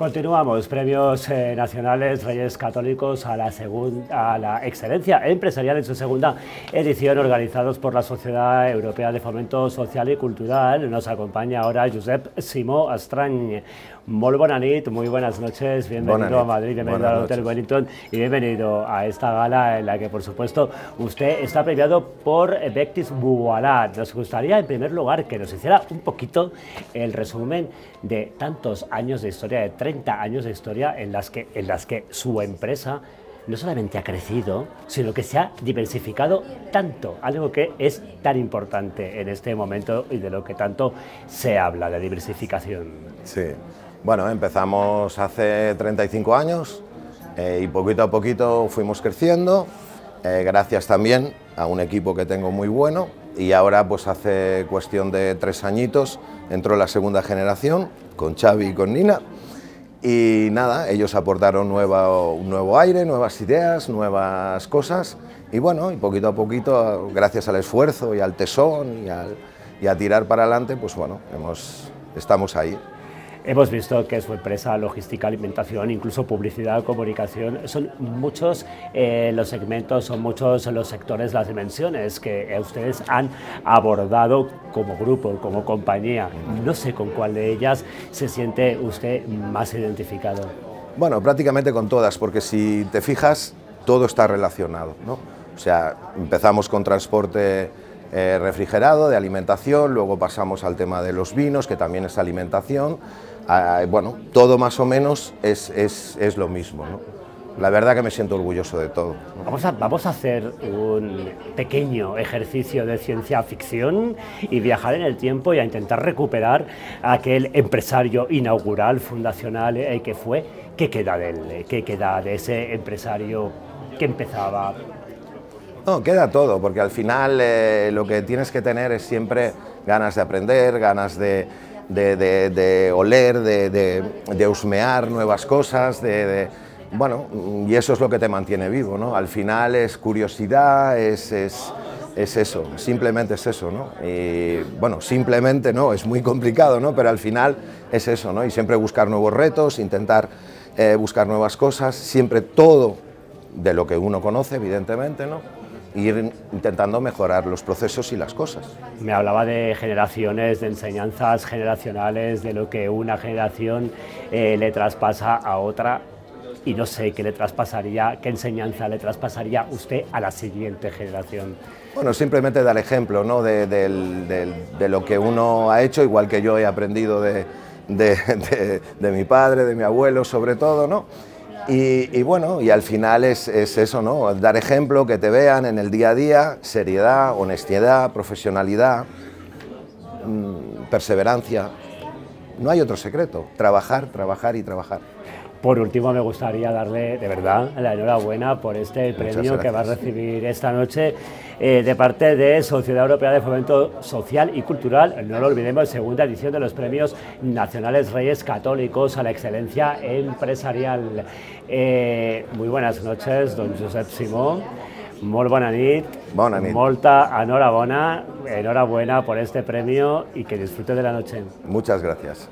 Continuamos, premios eh, nacionales Reyes Católicos a la, a la excelencia empresarial en su segunda edición, organizados por la Sociedad Europea de Fomento Social y Cultural. Nos acompaña ahora Josep Simó Astrañ. Muy muy buenas noches, bienvenido a Madrid, bienvenido al Hotel Wellington y bienvenido a esta gala en la que, por supuesto, usted está premiado por Bectis Bualat. Nos gustaría, en primer lugar, que nos hiciera un poquito el resumen de tantos años de historia, de 30 años de historia en las que, en las que su empresa no solamente ha crecido, sino que se ha diversificado tanto, algo que es tan importante en este momento y de lo que tanto se habla de diversificación. Sí, bueno, empezamos hace 35 años eh, y poquito a poquito fuimos creciendo, eh, gracias también a un equipo que tengo muy bueno y ahora pues hace cuestión de tres añitos entró la segunda generación con Xavi y con Nina y nada, ellos aportaron un nuevo aire, nuevas ideas, nuevas cosas y bueno, y poquito a poquito, gracias al esfuerzo y al tesón y, a tirar para adelante, pues bueno, hemos, estamos ahí. Hemos visto que su empresa, logística, alimentación, incluso publicidad, comunicación, son muchos eh, los segmentos, son muchos los sectores, las dimensiones que ustedes han abordado como grupo, como compañía. No sé con cuál de ellas se siente usted más identificado. Bueno, prácticamente con todas, porque si te fijas, todo está relacionado. ¿no? O sea, empezamos con transporte eh, refrigerado, de alimentación, luego pasamos al tema de los vinos, que también es alimentación. Ah, bueno, todo más o menos es, es, es lo mismo. La verdad que me siento orgulloso de todo. Vamos, a, vamos a hacer un pequeño ejercicio de ciencia ficción y viajar en el tiempo y a intentar recuperar aquel empresario inaugural, fundacional eh, que fue. ¿Qué queda de él? ¿Qué queda de ese empresario que empezaba no, queda todo, porque al final eh, lo que tienes que tener es siempre ganas de aprender, ganas de, oler, de, husmear nuevas cosas, de, bueno, y eso es lo que te mantiene vivo, ¿no? Al final es curiosidad, es, es, eso, simplemente es eso, ¿no? Y bueno, simplemente no, es muy complicado, ¿no? Pero al final es eso, ¿no? Y siempre buscar nuevos retos, intentar eh, buscar nuevas cosas, siempre todo de lo que uno conoce, evidentemente, ¿no? Ir intentando mejorar los procesos y las cosas. Me hablaba de generaciones, de enseñanzas generacionales, de lo que una generación eh, le traspasa a otra y no sé qué le traspasaría, qué enseñanza le traspasaría usted a la siguiente generación. Bueno, simplemente dar ejemplo ¿no? de, de lo que uno ha hecho, igual que yo he aprendido de, mi padre, de mi abuelo sobre todo, ¿no? Y, bueno, y al final es, eso, ¿no? Dar ejemplo, que te vean en el día a día, seriedad, honestidad, profesionalidad, mm, perseverancia. No hay otro secreto, trabajar, trabajar y trabajar. Por último, me gustaría darle de verdad la enhorabuena por este premio que va a recibir esta noche eh, de parte de Sociedad Europea de Fomento Social y Cultural. No lo olvidemos, segunda edición de los premios nacionales Reyes Católicos a la excelencia empresarial. Eh, muy buenas noches, don Josep Simón. Molt bona nit. Bona nit. Molta enhorabuena, enhorabuena por este premio y que disfrute de la noche. Muchas gracias.